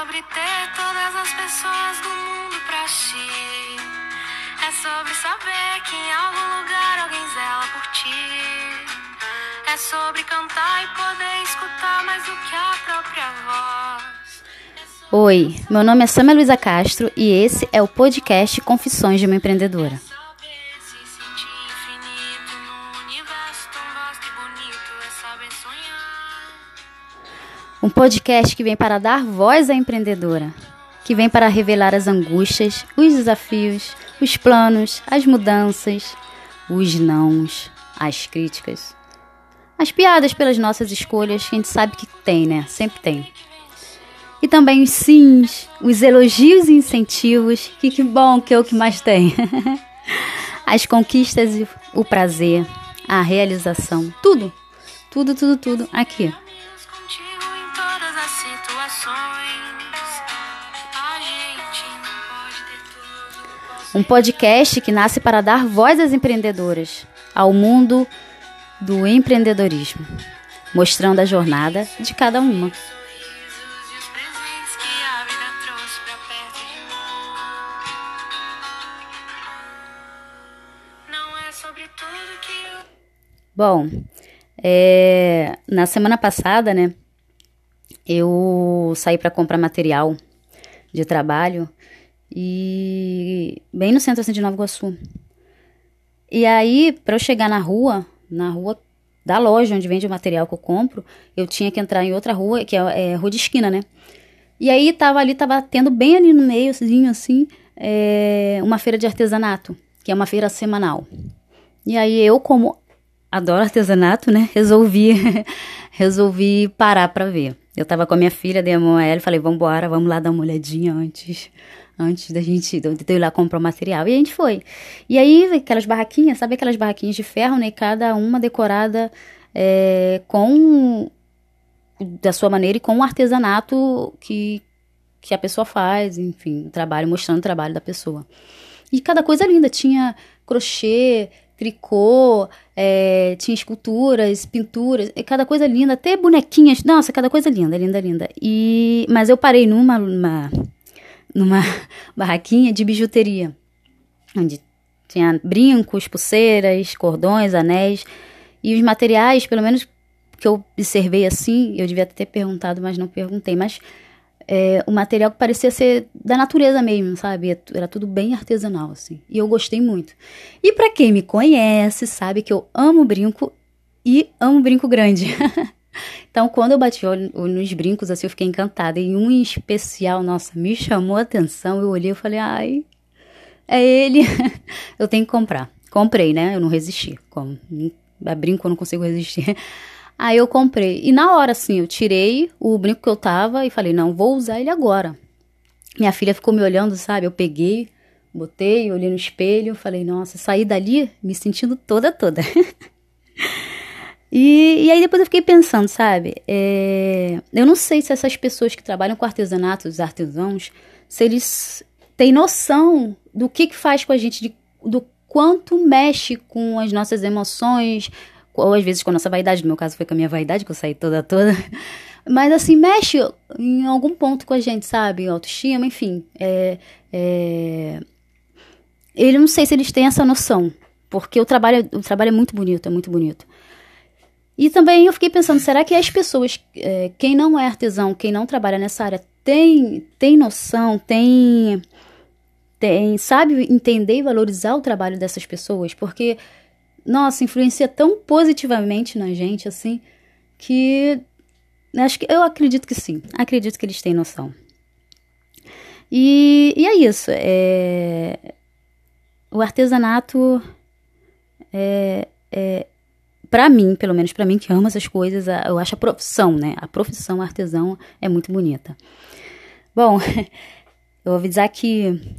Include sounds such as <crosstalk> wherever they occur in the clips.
sobre ter todas as pessoas do mundo pra ti. É sobre saber que em algum lugar alguém zela por ti. É sobre cantar e poder escutar mais do que a própria voz. Oi, meu nome é Samia Luiza Castro e esse é o podcast Confissões de uma Empreendedora. Um podcast que vem para dar voz à empreendedora, que vem para revelar as angústias, os desafios, os planos, as mudanças, os nãos, as críticas, as piadas pelas nossas escolhas, que a gente sabe que tem, né? Sempre tem. E também os sims, os elogios e incentivos, que que bom que é o que mais tem. <laughs> As conquistas o prazer, a realização, tudo, tudo, tudo, tudo aqui. Um podcast que nasce para dar voz às empreendedoras, ao mundo do empreendedorismo, mostrando a jornada de cada uma. Bom, é, na semana passada, né, eu saí para comprar material de trabalho e bem no centro assim, de Nova Iguaçu. E aí, para eu chegar na rua, na rua da loja onde vende o material que eu compro, eu tinha que entrar em outra rua, que é, é rua de esquina, né? E aí tava ali, tava tendo bem ali no meiozinho, assim, é, uma feira de artesanato, que é uma feira semanal. E aí eu, como adoro artesanato, né? Resolvi, <laughs> resolvi parar pra ver. Eu tava com a minha filha, dei a mão a ela e falei, vambora, vamos lá dar uma olhadinha antes, antes da gente, ir lá comprar o material. E a gente foi. E aí, aquelas barraquinhas, sabe aquelas barraquinhas de ferro, né? Cada uma decorada é, com, da sua maneira e com o artesanato que, que a pessoa faz, enfim, o trabalho, mostrando o trabalho da pessoa. E cada coisa linda, tinha crochê, tricô, é, tinha esculturas, pinturas, e cada coisa linda, até bonequinhas, nossa, cada coisa linda, linda, linda. E, mas eu parei numa, numa, numa <laughs> barraquinha de bijuteria, onde tinha brincos, pulseiras, cordões, anéis, e os materiais, pelo menos que eu observei assim, eu devia ter perguntado, mas não perguntei, mas é, o material que parecia ser da natureza mesmo, sabe? Era tudo bem artesanal, assim. E eu gostei muito. E pra quem me conhece, sabe que eu amo brinco e amo brinco grande. <laughs> então, quando eu bati olho nos brincos, assim, eu fiquei encantada. E um especial, nossa, me chamou a atenção. Eu olhei e falei, ai, é ele. <laughs> eu tenho que comprar. Comprei, né? Eu não resisti. Como a brinco eu não consigo resistir. <laughs> Aí eu comprei. E na hora, assim, eu tirei o brinco que eu tava e falei, não, vou usar ele agora. Minha filha ficou me olhando, sabe? Eu peguei, botei, olhei no espelho, falei, nossa, saí dali me sentindo toda, toda. <laughs> e, e aí depois eu fiquei pensando, sabe? É, eu não sei se essas pessoas que trabalham com artesanato, os artesãos, se eles têm noção do que, que faz com a gente, de, do quanto mexe com as nossas emoções, ou às vezes com a nossa vaidade, no meu caso foi com a minha vaidade, que eu saí toda toda. <laughs> Mas assim, mexe em algum ponto com a gente, sabe? Autoestima, enfim. É, é... Ele não sei se eles têm essa noção. Porque o trabalho, o trabalho é muito bonito, é muito bonito. E também eu fiquei pensando, será que as pessoas, é, quem não é artesão, quem não trabalha nessa área, tem, tem noção, tem, tem, sabe entender e valorizar o trabalho dessas pessoas? Porque nossa, influencia tão positivamente na gente, assim, que acho que eu acredito que sim. Acredito que eles têm noção. E, e é isso. É, o artesanato é, é para mim, pelo menos para mim que amo essas coisas, eu acho a profissão, né? A profissão artesão é muito bonita. Bom, <laughs> eu vou avisar que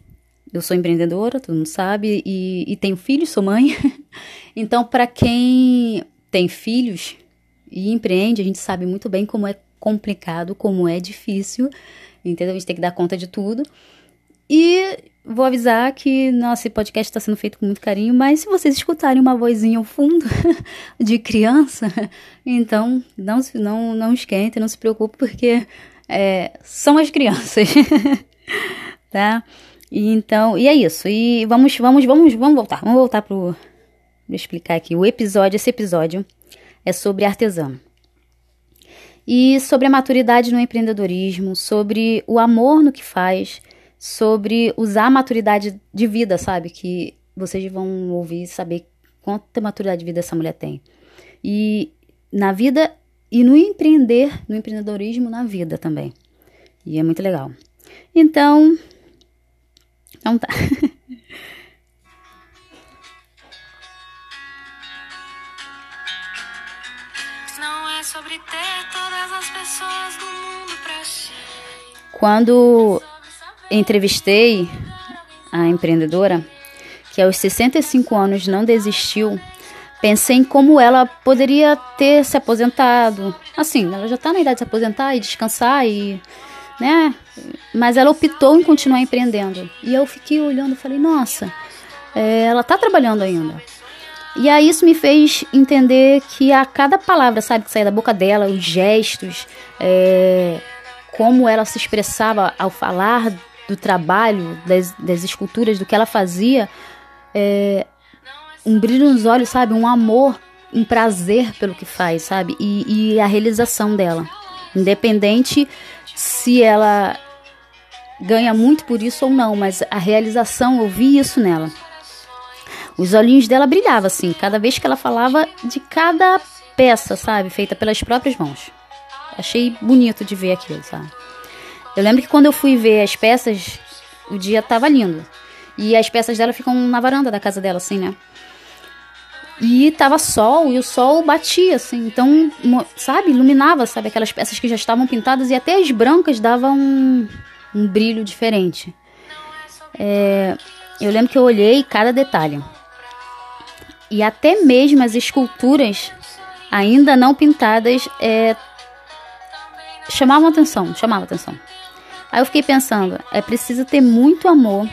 eu sou empreendedora, todo mundo sabe, e, e tenho filhos, sou mãe. <laughs> Então, para quem tem filhos e empreende, a gente sabe muito bem como é complicado, como é difícil, entendeu? A gente tem que dar conta de tudo. E vou avisar que nosso podcast está sendo feito com muito carinho, mas se vocês escutarem uma vozinha ao fundo <laughs> de criança, <laughs> então não, não, não esquentem, não se preocupe, porque é, são as crianças, <laughs> tá? E então, e é isso. E vamos, vamos, vamos, vamos voltar. Vamos voltar pro vou explicar aqui. O episódio, esse episódio é sobre artesã. E sobre a maturidade no empreendedorismo, sobre o amor no que faz, sobre usar a maturidade de vida, sabe? Que vocês vão ouvir e saber quanta maturidade de vida essa mulher tem. E na vida e no empreender, no empreendedorismo na vida também. E é muito legal. Então, então tá. Não é sobre ter todas as pessoas do mundo pra ti. Quando entrevistei a empreendedora, que aos 65 anos não desistiu, pensei em como ela poderia ter se aposentado. Assim, ela já está na idade de se aposentar e descansar e, né? Mas ela optou em continuar empreendendo. E eu fiquei olhando falei, nossa, é, ela está trabalhando ainda. E aí isso me fez entender que a cada palavra, sabe, que saía da boca dela, os gestos, é, como ela se expressava ao falar do trabalho, das, das esculturas, do que ela fazia, é, um brilho nos olhos, sabe? Um amor, um prazer pelo que faz, sabe? E, e a realização dela. Independente se ela ganha muito por isso ou não, mas a realização, eu vi isso nela. Os olhinhos dela brilhavam assim, cada vez que ela falava de cada peça, sabe? Feita pelas próprias mãos. Achei bonito de ver aquilo, sabe? Eu lembro que quando eu fui ver as peças, o dia tava lindo. E as peças dela ficam na varanda da casa dela, assim, né? E tava sol, e o sol batia, assim. Então, sabe, iluminava, sabe, aquelas peças que já estavam pintadas e até as brancas davam um, um brilho diferente. É, eu lembro que eu olhei cada detalhe. E até mesmo as esculturas ainda não pintadas é, chamavam atenção, chamavam atenção. Aí eu fiquei pensando, é preciso ter muito amor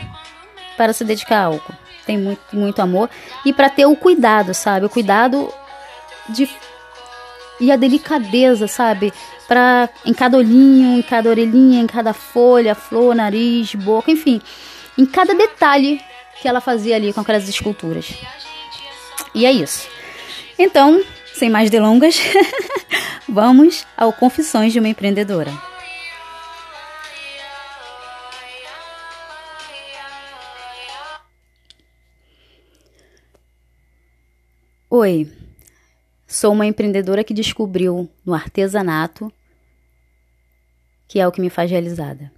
para se dedicar a algo tem muito, muito amor. E para ter o cuidado, sabe? O cuidado de. E a delicadeza, sabe? Pra, em cada olhinho, em cada orelhinha, em cada folha, flor, nariz, boca, enfim. Em cada detalhe que ela fazia ali com aquelas esculturas. E é isso. Então, sem mais delongas, <laughs> vamos ao Confissões de uma Empreendedora. Oi, sou uma empreendedora que descobriu no artesanato que é o que me faz realizada.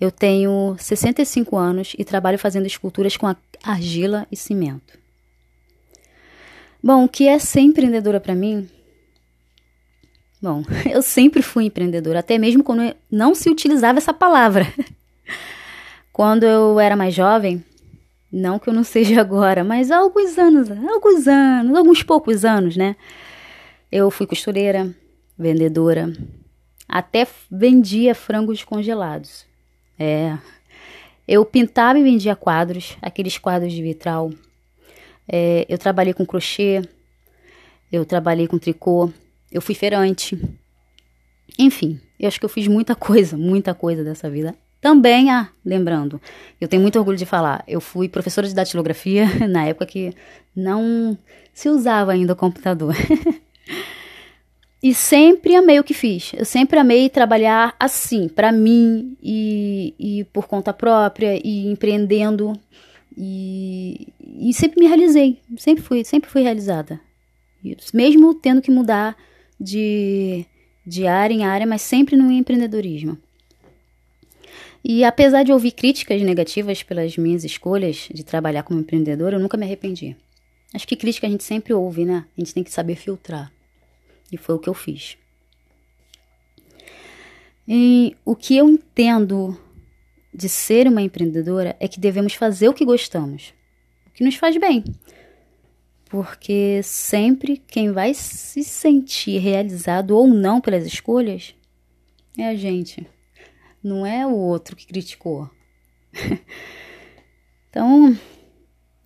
Eu tenho 65 anos e trabalho fazendo esculturas com argila e cimento. Bom, o que é ser empreendedora para mim? Bom, <laughs> eu sempre fui empreendedora, até mesmo quando não se utilizava essa palavra. <laughs> Quando eu era mais jovem, não que eu não seja agora, mas há alguns anos, alguns anos, alguns poucos anos, né? Eu fui costureira, vendedora, até vendia frangos congelados. É. Eu pintava e vendia quadros, aqueles quadros de vitral. É, eu trabalhei com crochê, eu trabalhei com tricô, eu fui feirante. Enfim, eu acho que eu fiz muita coisa, muita coisa dessa vida. Também, ah, lembrando, eu tenho muito orgulho de falar, eu fui professora de datilografia <laughs> na época que não se usava ainda o computador. <laughs> e sempre amei o que fiz. Eu sempre amei trabalhar assim, para mim e, e por conta própria e empreendendo. E, e sempre me realizei, sempre fui, sempre fui realizada. Mesmo tendo que mudar de, de área em área, mas sempre no empreendedorismo. E apesar de ouvir críticas negativas pelas minhas escolhas de trabalhar como empreendedora, eu nunca me arrependi. Acho que crítica a gente sempre ouve, né? A gente tem que saber filtrar. E foi o que eu fiz. E o que eu entendo de ser uma empreendedora é que devemos fazer o que gostamos, o que nos faz bem. Porque sempre quem vai se sentir realizado ou não pelas escolhas é a gente não é o outro que criticou. <laughs> então,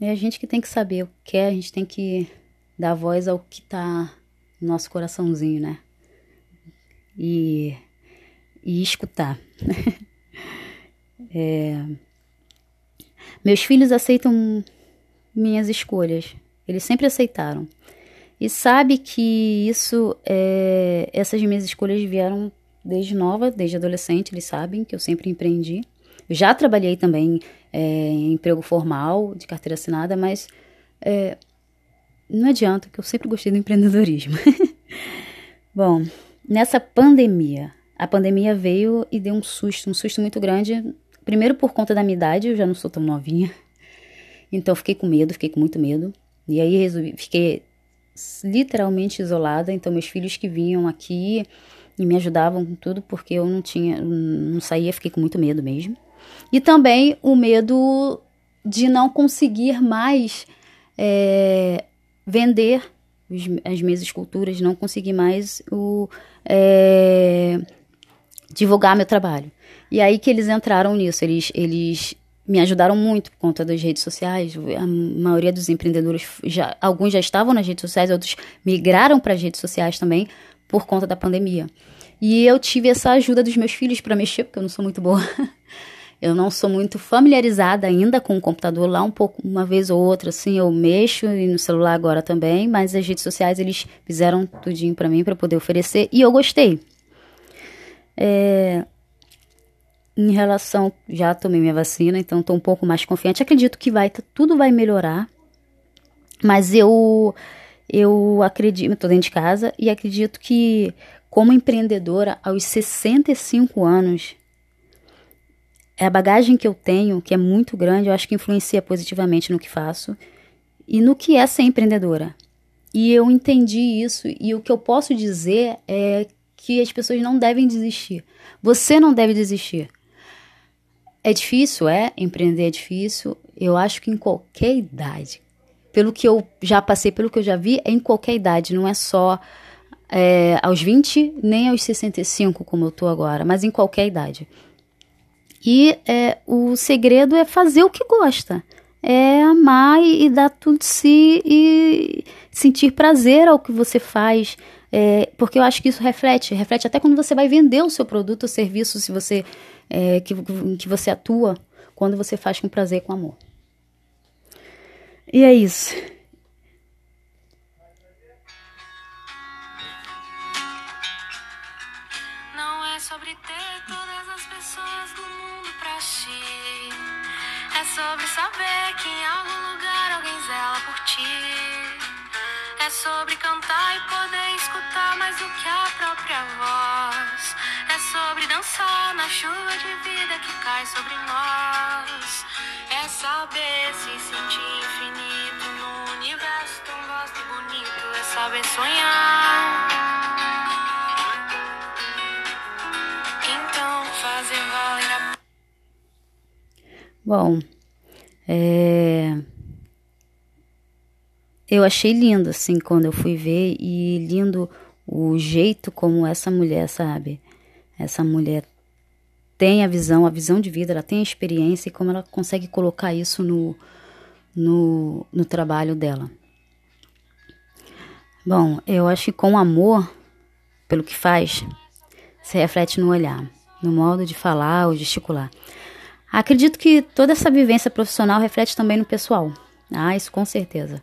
é a gente que tem que saber o que é, a gente tem que dar voz ao que tá no nosso coraçãozinho, né? E, e escutar. <laughs> é... Meus filhos aceitam minhas escolhas. Eles sempre aceitaram. E sabe que isso, é... essas minhas escolhas vieram desde nova, desde adolescente. Eles sabem que eu sempre empreendi. Já trabalhei também é, em emprego formal, de carteira assinada, mas é, não adianta, que eu sempre gostei do empreendedorismo. <laughs> Bom, nessa pandemia, a pandemia veio e deu um susto, um susto muito grande. Primeiro por conta da minha idade, eu já não sou tão novinha. Então fiquei com medo, fiquei com muito medo. E aí resolvi, fiquei literalmente isolada. Então meus filhos que vinham aqui e me ajudavam com tudo, porque eu não tinha, não saía, fiquei com muito medo mesmo. E também o medo de não conseguir mais é, vender as minhas esculturas, não conseguir mais o, é, divulgar meu trabalho. E aí que eles entraram nisso, eles, eles me ajudaram muito por conta das redes sociais. A maioria dos empreendedores, já, alguns já estavam nas redes sociais, outros migraram para as redes sociais também por conta da pandemia. E eu tive essa ajuda dos meus filhos para mexer, porque eu não sou muito boa. <laughs> Eu não sou muito familiarizada ainda com o computador lá, um pouco, uma vez ou outra, assim, eu mexo e no celular agora também, mas as redes sociais eles fizeram tudinho para mim para poder oferecer e eu gostei. É, em relação, já tomei minha vacina, então estou um pouco mais confiante. Acredito que vai, tudo vai melhorar, mas eu, eu acredito, estou dentro de casa e acredito que como empreendedora aos 65 anos é a bagagem que eu tenho, que é muito grande, eu acho que influencia positivamente no que faço e no que é ser empreendedora. E eu entendi isso, e o que eu posso dizer é que as pessoas não devem desistir. Você não deve desistir. É difícil, é? Empreender é difícil. Eu acho que em qualquer idade. Pelo que eu já passei, pelo que eu já vi, é em qualquer idade, não é só é, aos 20, nem aos 65, como eu tô agora, mas em qualquer idade. E é, o segredo é fazer o que gosta. É amar e, e dar tudo de si e sentir prazer ao que você faz. É, porque eu acho que isso reflete, reflete até quando você vai vender o seu produto ou serviço, se você é, que, que você atua, quando você faz com prazer com amor. E é isso. Bom, é... eu achei lindo assim quando eu fui ver e lindo o jeito como essa mulher, sabe? Essa mulher tem a visão, a visão de vida, ela tem a experiência e como ela consegue colocar isso no, no, no trabalho dela. Bom, eu acho que com amor pelo que faz, se reflete no olhar, no modo de falar ou gesticular. Acredito que toda essa vivência profissional reflete também no pessoal. Ah, isso com certeza.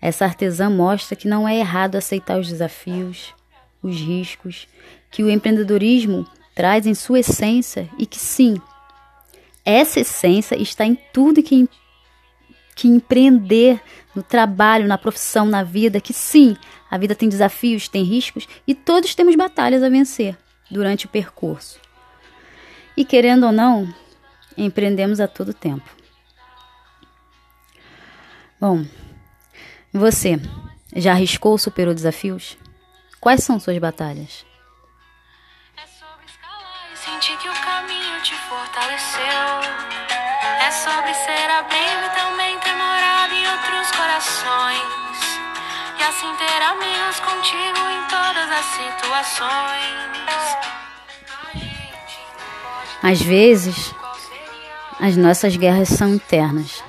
Essa artesã mostra que não é errado aceitar os desafios, os riscos, que o empreendedorismo traz em sua essência e que sim, essa essência está em tudo que, que empreender no trabalho, na profissão, na vida, que sim, a vida tem desafios, tem riscos e todos temos batalhas a vencer durante o percurso. E querendo ou não, empreendemos a todo tempo. Bom, você já arriscou ou superou desafios? Quais são suas batalhas? É sobre escalar e sentir que o caminho te fortaleceu. É sobre ser abrigo e também ter morado em outros corações. E assim ter amigos contigo em todas as situações. Às vezes, as nossas guerras são internas.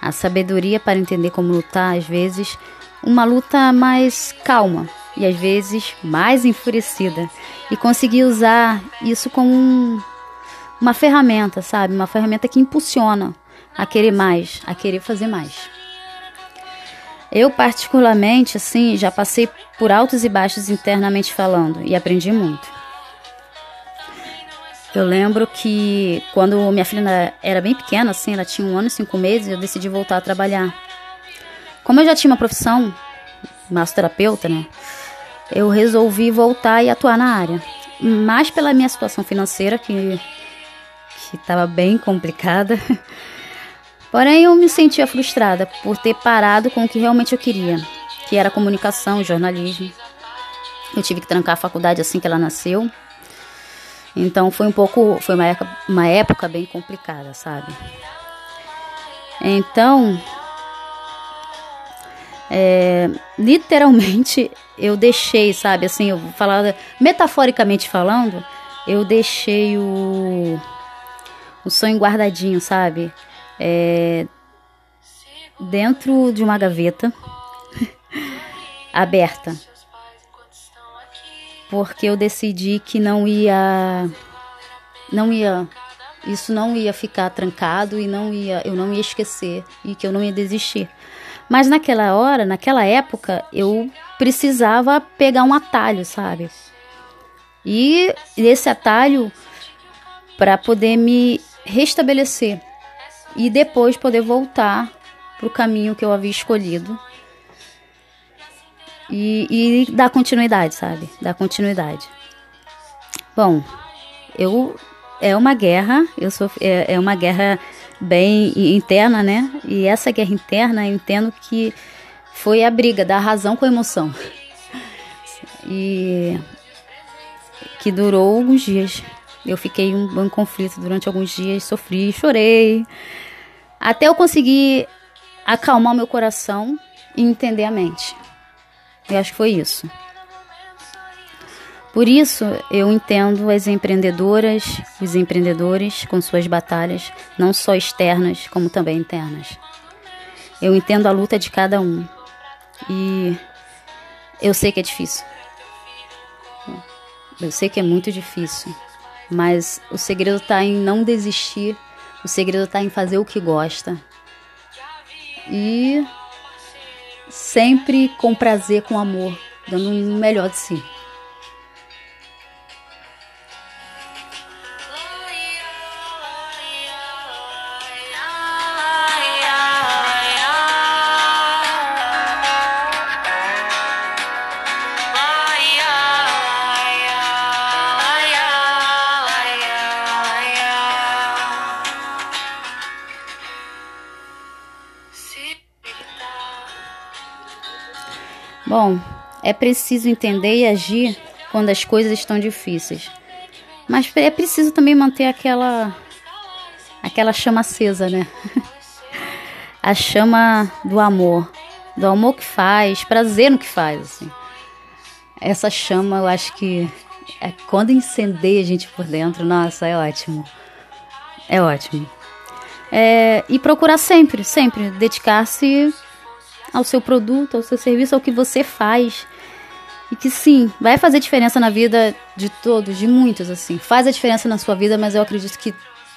A sabedoria para entender como lutar, às vezes, uma luta mais calma, e às vezes mais enfurecida. E consegui usar isso como um, uma ferramenta, sabe? Uma ferramenta que impulsiona a querer mais, a querer fazer mais. Eu, particularmente, assim, já passei por altos e baixos internamente falando e aprendi muito. Eu lembro que quando minha filha era bem pequena, assim, ela tinha um ano e cinco meses, eu decidi voltar a trabalhar. Como eu já tinha uma profissão, massoterapeuta, né? Eu resolvi voltar e atuar na área. Mais pela minha situação financeira, que estava bem complicada. <laughs> Porém, eu me sentia frustrada por ter parado com o que realmente eu queria, que era comunicação jornalismo. Eu tive que trancar a faculdade assim que ela nasceu. Então foi um pouco, foi uma época, uma época bem complicada, sabe? Então, é, literalmente <laughs> eu deixei, sabe, assim, eu falar metaforicamente falando, eu deixei o o sonho guardadinho, sabe? É, dentro de uma gaveta <laughs> aberta. Porque eu decidi que não ia não ia isso não ia ficar trancado e não ia eu não ia esquecer e que eu não ia desistir. Mas naquela hora, naquela época, eu precisava pegar um atalho, sabe? E esse atalho para poder me restabelecer e depois poder voltar para o caminho que eu havia escolhido e, e dar continuidade, sabe? Dar continuidade. Bom, eu é uma guerra, eu sou é, é uma guerra bem interna, né? E essa guerra interna eu entendo que foi a briga da razão com a emoção. <laughs> E que durou alguns dias. Eu fiquei em um, um conflito durante alguns dias, sofri, chorei, até eu conseguir acalmar meu coração e entender a mente. Eu acho que foi isso. Por isso, eu entendo as empreendedoras, os empreendedores com suas batalhas, não só externas, como também internas. Eu entendo a luta de cada um. E eu sei que é difícil. Eu sei que é muito difícil. Mas o segredo está em não desistir, o segredo está em fazer o que gosta. E sempre com prazer, com amor, dando o melhor de si. Bom, é preciso entender e agir quando as coisas estão difíceis. Mas é preciso também manter aquela aquela chama acesa, né? <laughs> A chama do amor, do amor que faz, prazer no que faz, assim. Essa chama, eu acho que é quando incendeia a gente por dentro, nossa, é ótimo. É ótimo. É, e procurar sempre, sempre dedicar-se ao seu produto, ao seu serviço, ao que você faz. E que sim, vai fazer diferença na vida de todos, de muitos, assim. Faz a diferença na sua vida, mas eu acredito que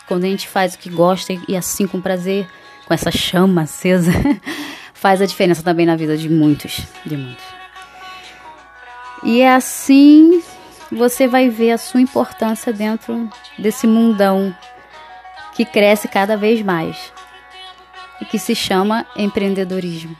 quando a gente faz o que gosta e assim com prazer, com essa chama acesa, <laughs> faz a diferença também na vida de muitos, de muitos. E é assim você vai ver a sua importância dentro desse mundão que cresce cada vez mais e que se chama empreendedorismo.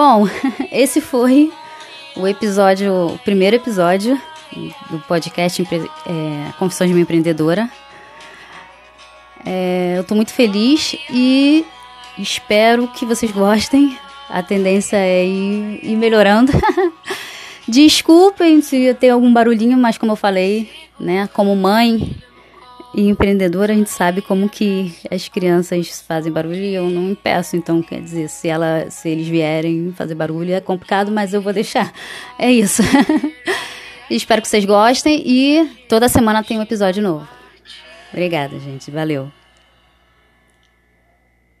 Bom, <laughs> esse foi o episódio, o primeiro episódio do podcast é, Confissões de uma Empreendedora. É, eu estou muito feliz e espero que vocês gostem. A tendência é ir, ir melhorando. <laughs> Desculpem se tem algum barulhinho, mas como eu falei, né, como mãe, E empreendedora, a gente sabe como que as crianças fazem barulho e eu não impeço. Então, quer dizer, se, ela, se eles vierem fazer barulho é complicado, mas eu vou deixar. <laughs> É isso. <laughs> Espero que vocês gostem e toda semana tem um episódio novo. Obrigada, gente. Valeu.